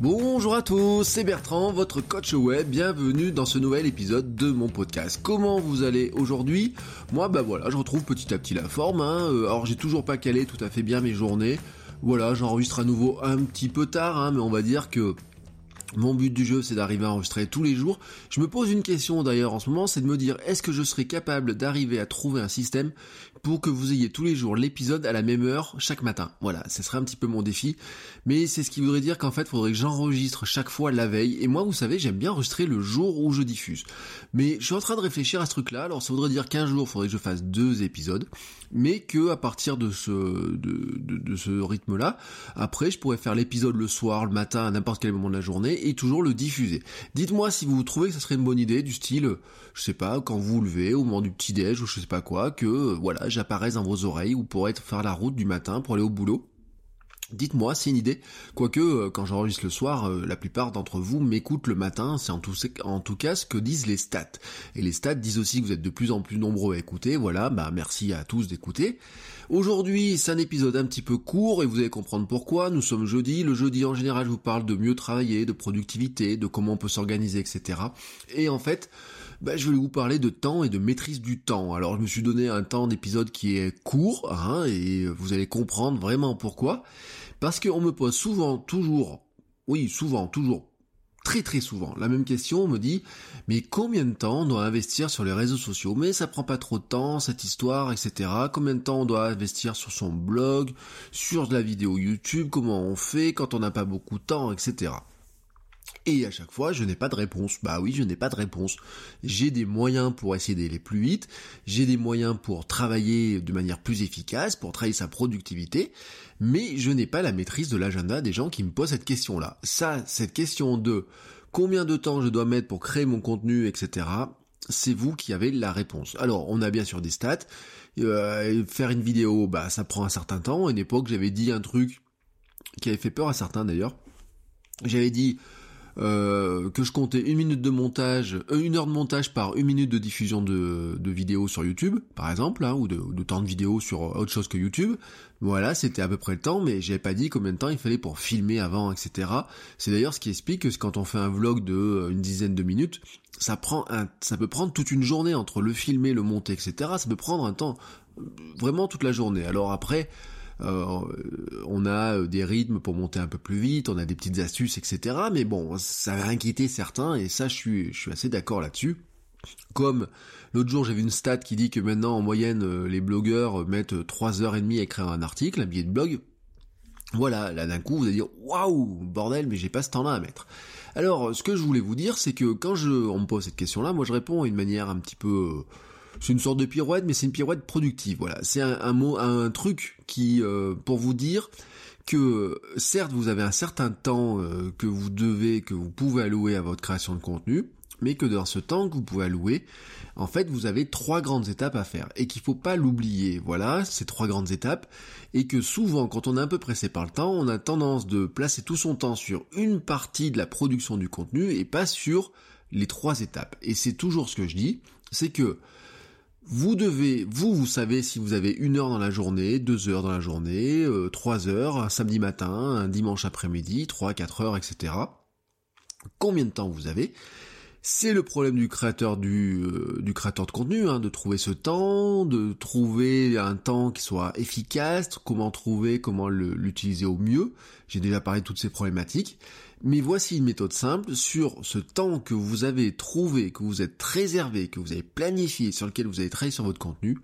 Bonjour à tous, c'est Bertrand, votre coach web. Bienvenue dans ce nouvel épisode de mon podcast. Comment vous allez aujourd'hui? Moi, bah voilà, je retrouve petit à petit la forme. Hein. Euh, alors, j'ai toujours pas calé tout à fait bien mes journées. Voilà, j'enregistre à nouveau un petit peu tard, hein, mais on va dire que mon but du jeu, c'est d'arriver à enregistrer tous les jours. Je me pose une question d'ailleurs en ce moment, c'est de me dire est-ce que je serai capable d'arriver à trouver un système pour que vous ayez tous les jours l'épisode à la même heure chaque matin? Voilà, ce serait un petit peu mon défi. Mais c'est ce qui voudrait dire qu'en fait, il faudrait que j'enregistre chaque fois la veille. Et moi, vous savez, j'aime bien enregistrer le jour où je diffuse. Mais je suis en train de réfléchir à ce truc-là. Alors, ça voudrait dire qu'un jour, il faudrait que je fasse deux épisodes. Mais que à partir de ce, de, de ce rythme-là, après, je pourrais faire l'épisode le soir, le matin, à n'importe quel moment de la journée et toujours le diffuser. Dites-moi si vous trouvez que ça serait une bonne idée du style, je sais pas, quand vous levez, au moment du petit-déj ou je sais pas quoi, que, voilà, j'apparaisse dans vos oreilles ou pour être faire la route du matin pour aller au boulot. Dites-moi, c'est une idée. Quoique, euh, quand j'enregistre le soir, euh, la plupart d'entre vous m'écoutent le matin, c'est en tout, en tout cas ce que disent les stats. Et les stats disent aussi que vous êtes de plus en plus nombreux à écouter, voilà, bah merci à tous d'écouter. Aujourd'hui, c'est un épisode un petit peu court et vous allez comprendre pourquoi. Nous sommes jeudi, le jeudi en général je vous parle de mieux travailler, de productivité, de comment on peut s'organiser, etc. Et en fait, bah, je vais vous parler de temps et de maîtrise du temps. Alors je me suis donné un temps d'épisode qui est court, hein, et vous allez comprendre vraiment pourquoi. Parce qu'on me pose souvent, toujours, oui, souvent, toujours, très très souvent, la même question, on me dit, mais combien de temps on doit investir sur les réseaux sociaux? Mais ça prend pas trop de temps, cette histoire, etc. Combien de temps on doit investir sur son blog, sur la vidéo YouTube, comment on fait quand on n'a pas beaucoup de temps, etc. Et à chaque fois, je n'ai pas de réponse. Bah oui, je n'ai pas de réponse. J'ai des moyens pour essayer d'aller plus vite, j'ai des moyens pour travailler de manière plus efficace, pour travailler sa productivité, mais je n'ai pas la maîtrise de l'agenda des gens qui me posent cette question-là. Ça, cette question de combien de temps je dois mettre pour créer mon contenu, etc., c'est vous qui avez la réponse. Alors, on a bien sûr des stats. Euh, faire une vidéo, bah ça prend un certain temps. À une époque, j'avais dit un truc qui avait fait peur à certains d'ailleurs. J'avais dit euh, que je comptais une minute de montage, euh, une heure de montage par une minute de diffusion de, de vidéos sur YouTube, par exemple, hein, ou, de, de, temps de vidéo sur autre chose que YouTube. Voilà, c'était à peu près le temps, mais j'avais pas dit combien de temps il fallait pour filmer avant, etc. C'est d'ailleurs ce qui explique que quand on fait un vlog de euh, une dizaine de minutes, ça prend un, ça peut prendre toute une journée entre le filmer, le monter, etc. Ça peut prendre un temps vraiment toute la journée. Alors après, on a euh, des rythmes pour monter un peu plus vite, on a des petites astuces, etc. Mais bon, ça va inquiéter certains, et ça, je suis, je suis assez d'accord là-dessus. Comme l'autre jour, j'ai vu une stat qui dit que maintenant, en moyenne, euh, les blogueurs mettent 3 heures et demie à écrire un article, un billet de blog. Voilà, là d'un coup, vous allez dire waouh, bordel, mais j'ai pas ce temps-là à mettre. Alors, ce que je voulais vous dire, c'est que quand je, on me pose cette question-là, moi je réponds d'une manière un petit peu c'est une sorte de pirouette, mais c'est une pirouette productive. Voilà, c'est un, mot, un truc qui, euh, pour vous dire que certes vous avez un certain temps euh, que vous devez, que vous pouvez allouer à votre création de contenu, mais que dans ce temps que vous pouvez allouer, en fait, vous avez trois grandes étapes à faire et qu'il faut pas l'oublier. Voilà, ces trois grandes étapes et que souvent, quand on est un peu pressé par le temps, on a tendance de placer tout son temps sur une partie de la production du contenu et pas sur les trois étapes. Et c'est toujours ce que je dis, c'est que vous devez, vous, vous savez si vous avez une heure dans la journée, deux heures dans la journée, euh, trois heures, un samedi matin, un dimanche après-midi, trois, quatre heures, etc. Combien de temps vous avez? C'est le problème du créateur du, euh, du créateur de contenu, hein, de trouver ce temps, de trouver un temps qui soit efficace, comment trouver, comment l'utiliser au mieux. J'ai déjà parlé de toutes ces problématiques. Mais voici une méthode simple sur ce temps que vous avez trouvé, que vous êtes réservé, que vous avez planifié, sur lequel vous avez travaillé sur votre contenu.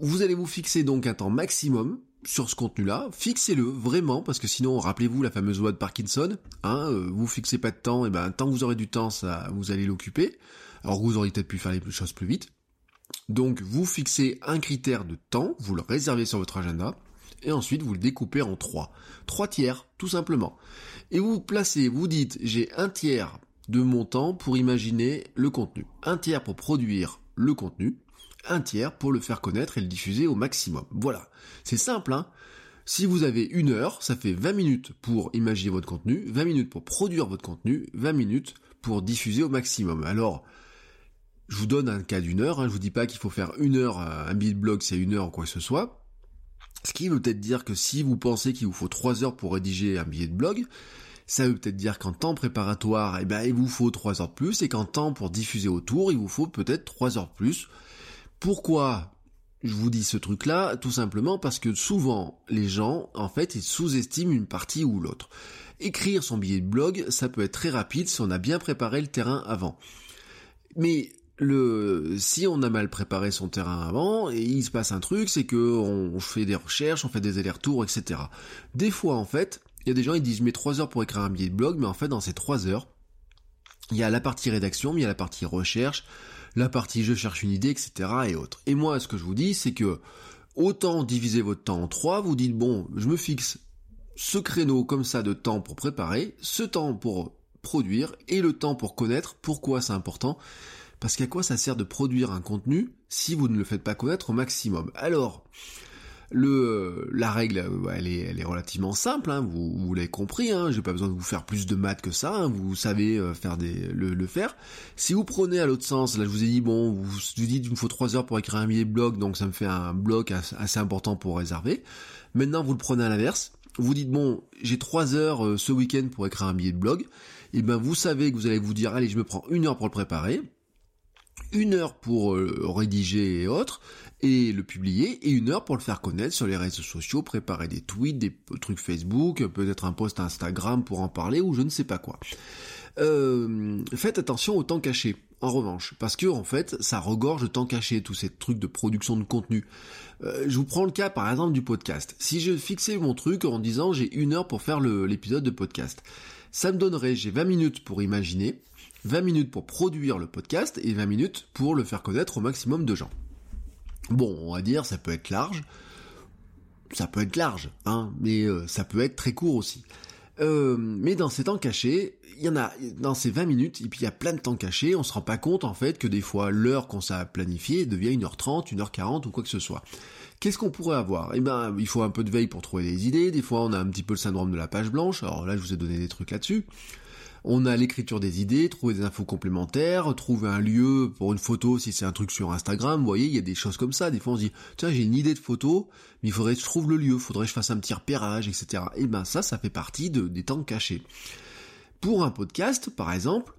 Vous allez vous fixer donc un temps maximum sur ce contenu-là, fixez-le vraiment, parce que sinon, rappelez-vous la fameuse loi de Parkinson, hein, euh, vous fixez pas de temps, et ben tant que vous aurez du temps, ça, vous allez l'occuper. Alors vous auriez peut-être pu faire les choses plus vite. Donc vous fixez un critère de temps, vous le réservez sur votre agenda, Et ensuite, vous le découpez en trois. Trois tiers, tout simplement. Et vous placez, vous dites, j'ai un tiers de mon temps pour imaginer le contenu. Un tiers pour produire le contenu. Un tiers pour le faire connaître et le diffuser au maximum. Voilà. C'est simple, hein. Si vous avez une heure, ça fait 20 minutes pour imaginer votre contenu, 20 minutes pour produire votre contenu, 20 minutes pour diffuser au maximum. Alors, je vous donne un cas d'une heure, hein, je vous dis pas qu'il faut faire une heure, un billet blog c'est une heure ou quoi que ce soit. Ce qui veut peut-être dire que si vous pensez qu'il vous faut trois heures pour rédiger un billet de blog, ça veut peut-être dire qu'en temps préparatoire, eh ben, il vous faut trois heures de plus, et qu'en temps pour diffuser autour, il vous faut peut-être trois heures de plus. Pourquoi je vous dis ce truc-là? Tout simplement parce que souvent, les gens, en fait, ils sous-estiment une partie ou l'autre. Écrire son billet de blog, ça peut être très rapide si on a bien préparé le terrain avant. Mais le si on a mal préparé son terrain avant et il se passe un truc c'est que on fait des recherches on fait des allers-retours etc des fois en fait il y a des gens ils disent je mets trois heures pour écrire un billet de blog mais en fait dans ces trois heures il y a la partie rédaction mais il y a la partie recherche la partie je cherche une idée etc et autres. Et moi ce que je vous dis c'est que autant diviser votre temps en trois vous dites bon je me fixe ce créneau comme ça de temps pour préparer ce temps pour produire et le temps pour connaître pourquoi c'est important parce qu'à quoi ça sert de produire un contenu si vous ne le faites pas connaître au maximum? Alors, le, la règle, elle est, elle est relativement simple, hein, vous, vous l'avez compris, hein, j'ai pas besoin de vous faire plus de maths que ça, hein, vous savez euh, faire des, le, faire. Si vous prenez à l'autre sens, là je vous ai dit, bon, vous, vous dites il me faut 3 heures pour écrire un billet de blog, donc ça me fait un bloc assez important pour réserver. Maintenant vous le prenez à l'inverse, vous dites bon, j'ai 3 heures euh, ce week-end pour écrire un billet de blog, et ben vous savez que vous allez vous dire, allez je me prends une heure pour le préparer, une heure pour euh, rédiger et autres, et le publier, et une heure pour le faire connaître sur les réseaux sociaux, préparer des tweets, des trucs Facebook, peut-être un post Instagram pour en parler, ou je ne sais pas quoi. Euh, faites attention au temps caché, en revanche, parce que en fait, ça regorge de temps caché, tous ces trucs de production de contenu. Euh, je vous prends le cas par exemple du podcast. Si je fixais mon truc en disant j'ai une heure pour faire l'épisode de podcast, ça me donnerait, j'ai 20 minutes pour imaginer, 20 minutes pour produire le podcast et 20 minutes pour le faire connaître au maximum de gens. Bon, on va dire, ça peut être large. Ça peut être large, hein, mais euh, ça peut être très court aussi. Euh, mais dans ces temps cachés, il y en a dans ces 20 minutes, et puis il y a plein de temps cachés, on se rend pas compte en fait que des fois l'heure qu'on s'est planifié devient 1h30, 1h40 ou quoi que ce soit. Qu'est-ce qu'on pourrait avoir? Eh ben, il faut un peu de veille pour trouver des idées, des fois on a un petit peu le syndrome de la page blanche, alors là je vous ai donné des trucs là-dessus. On a l'écriture des idées, trouver des infos complémentaires, trouver un lieu pour une photo si c'est un truc sur Instagram. Vous voyez, il y a des choses comme ça. Des fois, on se dit, tiens, j'ai une idée de photo, mais il faudrait que je trouve le lieu, faudrait que je fasse un petit repérage, etc. Et eh ben ça, ça fait partie de, des temps cachés. Pour un podcast, par exemple,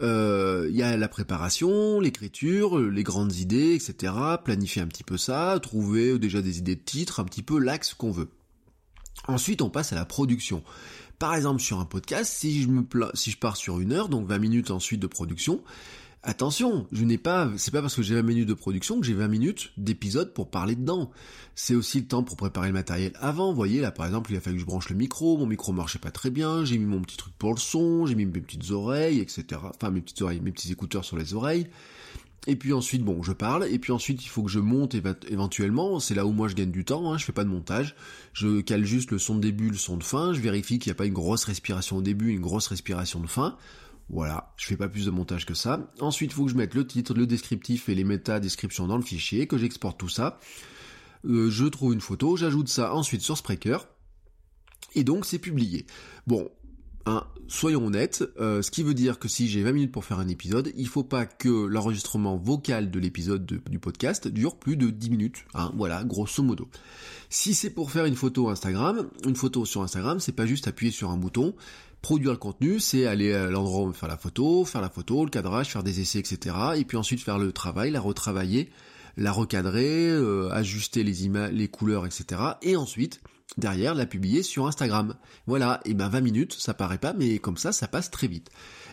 euh, il y a la préparation, l'écriture, les grandes idées, etc. Planifier un petit peu ça, trouver déjà des idées de titres, un petit peu l'axe qu'on veut. Ensuite, on passe à la production. Par exemple, sur un podcast, si je me si je pars sur une heure, donc 20 minutes ensuite de production, attention, je n'ai pas, c'est pas parce que j'ai 20 minutes de production que j'ai 20 minutes d'épisode pour parler dedans. C'est aussi le temps pour préparer le matériel avant. Vous voyez, là, par exemple, il a fallu que je branche le micro, mon micro marchait pas très bien, j'ai mis mon petit truc pour le son, j'ai mis mes petites oreilles, etc. Enfin, mes petites oreilles, mes petits écouteurs sur les oreilles. Et puis ensuite, bon, je parle, et puis ensuite, il faut que je monte éventuellement, c'est là où moi je gagne du temps, hein, je fais pas de montage, je cale juste le son de début, le son de fin, je vérifie qu'il n'y a pas une grosse respiration au début, une grosse respiration de fin, voilà, je fais pas plus de montage que ça. Ensuite, il faut que je mette le titre, le descriptif et les méta-descriptions dans le fichier, que j'exporte tout ça. Euh, je trouve une photo, j'ajoute ça ensuite sur Spreaker, et donc c'est publié. Bon, Hein, soyons honnêtes, euh, ce qui veut dire que si j'ai 20 minutes pour faire un épisode, il faut pas que l'enregistrement vocal de l'épisode du podcast dure plus de 10 minutes. Hein, voilà, grosso modo. Si c'est pour faire une photo Instagram, une photo sur Instagram, c'est pas juste appuyer sur un bouton, produire le contenu, c'est aller à l'endroit où faire la photo, faire la photo, le cadrage, faire des essais, etc. Et puis ensuite faire le travail, la retravailler, la recadrer, euh, ajuster les images, les couleurs, etc. Et ensuite derrière la publier sur Instagram. Voilà, et ben 20 minutes, ça paraît pas, mais comme ça, ça passe très vite.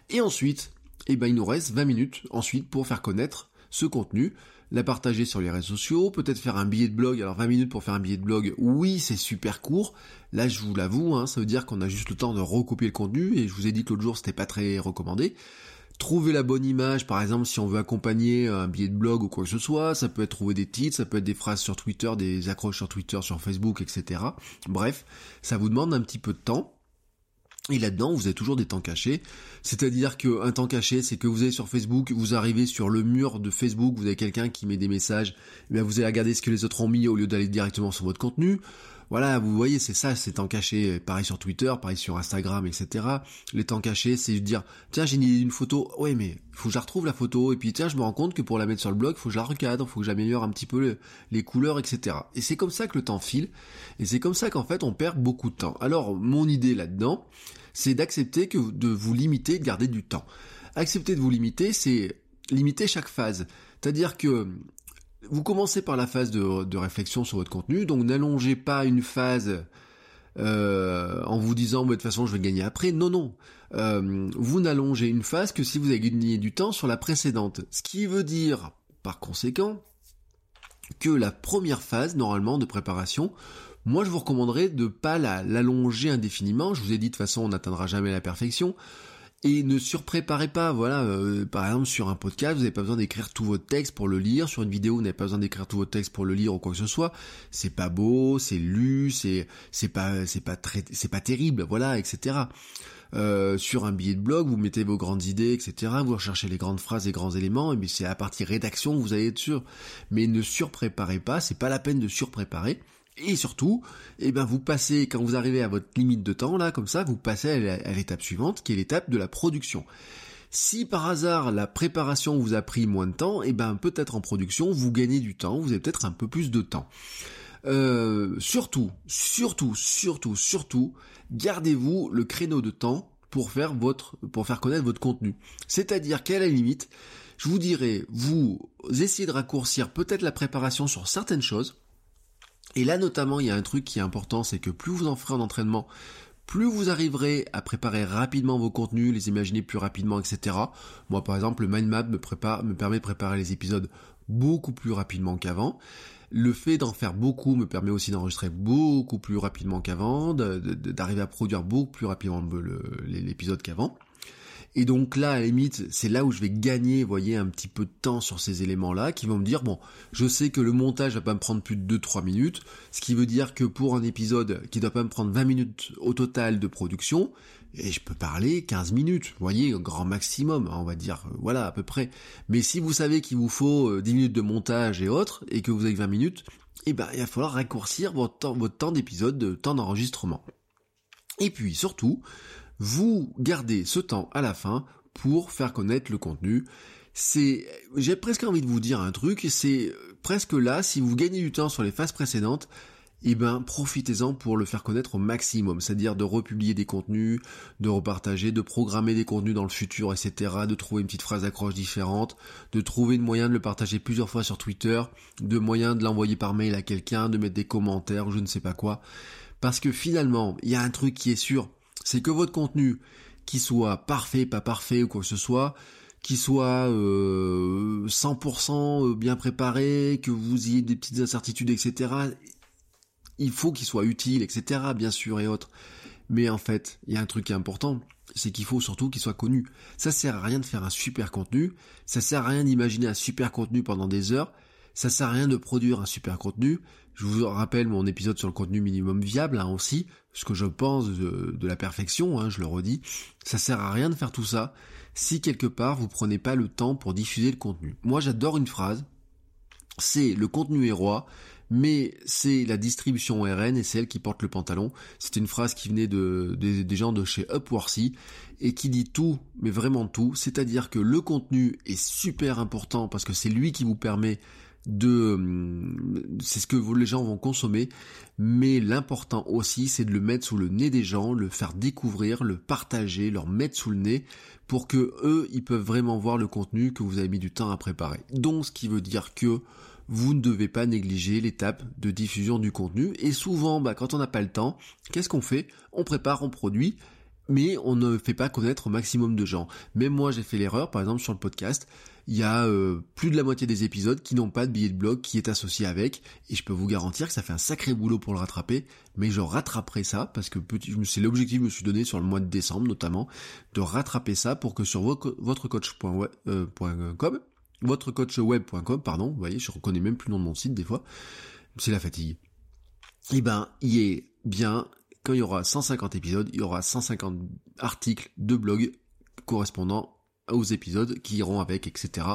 Et ensuite, et ben il nous reste 20 minutes ensuite pour faire connaître ce contenu, la partager sur les réseaux sociaux, peut-être faire un billet de blog. Alors 20 minutes pour faire un billet de blog, oui, c'est super court. Là, je vous l'avoue, hein, ça veut dire qu'on a juste le temps de recopier le contenu, et je vous ai dit que l'autre jour, c'était pas très recommandé. Trouver la bonne image, par exemple si on veut accompagner un billet de blog ou quoi que ce soit, ça peut être trouver des titres, ça peut être des phrases sur Twitter, des accroches sur Twitter, sur Facebook, etc. Bref, ça vous demande un petit peu de temps. Et là-dedans, vous avez toujours des temps cachés. C'est-à-dire qu'un temps caché, c'est que vous allez sur Facebook, vous arrivez sur le mur de Facebook, vous avez quelqu'un qui met des messages, et vous allez regarder ce que les autres ont mis au lieu d'aller directement sur votre contenu. Voilà, vous voyez, c'est ça, c'est temps caché. Pareil sur Twitter, pareil sur Instagram, etc. Les temps cachés, c'est dire, tiens, j'ai une photo, ouais, mais faut que je retrouve la photo, et puis tiens, je me rends compte que pour la mettre sur le blog, faut que je la recadre, faut que j'améliore un petit peu les couleurs, etc. Et c'est comme ça que le temps file, et c'est comme ça qu'en fait, on perd beaucoup de temps. Alors, mon idée là-dedans, c'est d'accepter que de vous limiter, de garder du temps. Accepter de vous limiter, c'est limiter chaque phase. C'est-à-dire que vous commencez par la phase de, réflexion sur votre contenu, donc n'allongez pas une phase euh, en vous disant de toute façon je vais gagner après. Non, non. Euh, vous n'allongez une phase que si vous avez gagné du temps sur la précédente. Ce qui veut dire, par conséquent, que la première phase, normalement, de préparation, moi je vous recommanderais de pas l'allonger indéfiniment. Je vous ai dit de toute façon on n'atteindra jamais la perfection et ne surpréparez pas. Voilà, euh, par exemple sur un podcast, vous n'avez pas besoin d'écrire tout votre texte pour le lire. Sur une vidéo, vous n'avez pas besoin d'écrire tout votre texte pour le lire ou quoi que ce soit. C'est pas beau, c'est lu, c'est c'est pas c'est pas très c'est pas terrible, voilà, etc. Euh, sur un billet de blog, vous mettez vos grandes idées, etc. Vous recherchez les grandes phrases, les grands éléments, et c'est à partir rédaction que vous allez être sûr. Mais ne surpréparez pas, c'est pas la peine de surpréparer. Et surtout, eh ben vous passez, quand vous arrivez à votre limite de temps, là, comme ça, vous passez à l'étape suivante, qui est l'étape de la production. Si par hasard la préparation vous a pris moins de temps, eh ben peut-être en production vous gagnez du temps, vous avez peut-être un peu plus de temps. Euh, surtout, surtout, surtout, surtout, gardez-vous le créneau de temps pour faire votre, pour faire connaître votre contenu. C'est-à-dire qu'à la limite, je vous dirais, vous essayez de raccourcir peut-être la préparation sur certaines choses, et là notamment, il y a un truc qui est important, c'est que plus vous en ferez en entraînement, plus vous arriverez à préparer rapidement vos contenus, les imaginer plus rapidement, etc. Moi par exemple, le mind map me, me permet de préparer les épisodes beaucoup plus rapidement qu'avant. Le fait d'en faire beaucoup me permet aussi d'enregistrer beaucoup plus rapidement qu'avant, d'arriver à produire beaucoup plus rapidement l'épisode qu'avant. Et donc là, à la limite, c'est là où je vais gagner, voyez, un petit peu de temps sur ces éléments-là, qui vont me dire, bon, je sais que le montage va pas me prendre plus de 2-3 minutes, ce qui veut dire que pour un épisode qui doit pas me prendre 20 minutes au total de production, et je peux parler 15 minutes, vous voyez, grand maximum, on va dire, euh, voilà, à peu près. Mais si vous savez qu'il vous faut 10 euh, minutes de montage et autres, et que vous avez 20 minutes, eh ben, il va falloir raccourcir votre temps, votre temps d'épisode, de temps d'enregistrement. Et puis, surtout, vous gardez ce temps à la fin pour faire connaître le contenu. C'est, j'ai presque envie de vous dire un truc, c'est presque là, si vous gagnez du temps sur les phases précédentes, eh ben, profitez-en pour le faire connaître au maximum, c'est-à-dire de republier des contenus, de repartager, de programmer des contenus dans le futur, etc., de trouver une petite phrase d'accroche différente, de trouver une moyen de le partager plusieurs fois sur Twitter, de moyen de l'envoyer par mail à quelqu'un, de mettre des commentaires, je ne sais pas quoi. Parce que finalement, il y a un truc qui est sûr, c'est que votre contenu, qui soit parfait, pas parfait ou quoi que ce soit, qui soit euh, 100% euh, bien préparé, que vous ayez des petites incertitudes, etc. Il faut qu'il soit utile, etc. Bien sûr et autres. Mais en fait, il y a un truc qui est important, c'est qu'il faut surtout qu'il soit connu. Ça sert à rien de faire un super contenu, ça sert à rien d'imaginer un super contenu pendant des heures, ça sert à rien de produire un super contenu. Je vous rappelle mon épisode sur le contenu minimum viable hein, aussi, ce que je pense de, la perfection, hein, je le redis, ça sert à rien de faire tout ça si quelque part vous prenez pas le temps pour diffuser le contenu. Moi j'adore une phrase, c'est le contenu est roi, mais c'est la distribution RN et c'est elle qui porte le pantalon. C'était une phrase qui venait de, des gens de chez Upworthy et qui dit tout, mais vraiment tout, c'est-à-dire que le contenu est super important parce que c'est lui qui vous permet hum, c'est ce que les gens vont consommer. Mais l'important aussi c'est de le mettre sous le nez des gens le faire découvrir le partager leur mettre sous le nez pour que eux ils peuvent vraiment voir le contenu que vous avez mis du temps à préparer. Donc ce qui veut dire que vous ne devez pas négliger l'étape de diffusion du contenu. Et souvent bah, quand on n'a pas le temps qu'est-ce qu'on fait? On prépare on produit mais on ne fait pas connaître au maximum de gens. Même moi, j'ai fait l'erreur, par exemple sur le podcast, il y a euh, plus de la moitié des épisodes qui n'ont pas de billet de blog qui est associé avec, et je peux vous garantir que ça fait un sacré boulot pour le rattraper, mais je rattraperai ça, parce que c'est l'objectif que je me suis donné sur le mois de décembre notamment, de rattraper ça pour que sur votrecoach.com, votrecoachweb.com, pardon, vous voyez, je reconnais même plus le nom de mon site des fois, c'est la fatigue. Eh ben, il est bien il y aura 150 épisodes, il y aura 150 articles de blog correspondant aux épisodes qui iront avec, etc.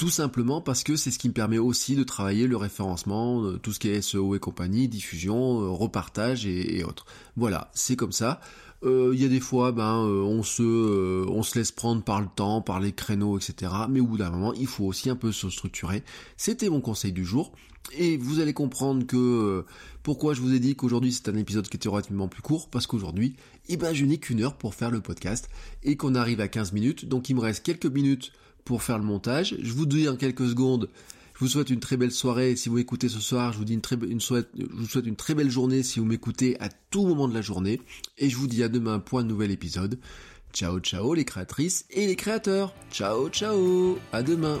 Tout simplement parce que c'est ce qui me permet aussi de travailler le référencement, euh, tout ce qui est SEO et compagnie, diffusion, euh, repartage et, autres. Voilà, c'est comme ça. Euh, il y a des fois, ben, on se, on se laisse prendre par le temps, par les créneaux, etc. Mais au bout d'un moment, il faut aussi un peu se structurer. C'était mon conseil du jour. Et vous allez comprendre que euh, pourquoi je vous ai dit qu'aujourd'hui c'est un épisode qui était relativement plus court, parce qu'aujourd'hui, eh ben, je n'ai qu'une heure pour faire le podcast et qu'on arrive à 15 minutes, donc il me reste quelques minutes pour faire le montage. Je vous dis en quelques secondes, je vous souhaite une très belle soirée si vous m'écoutez ce soir, je vous dis une très une souhaite, je vous souhaite une très belle journée si vous m'écoutez à tout moment de la journée, et je vous dis à demain pour un nouvel épisode. Ciao ciao les créatrices et les créateurs. Ciao ciao. À demain.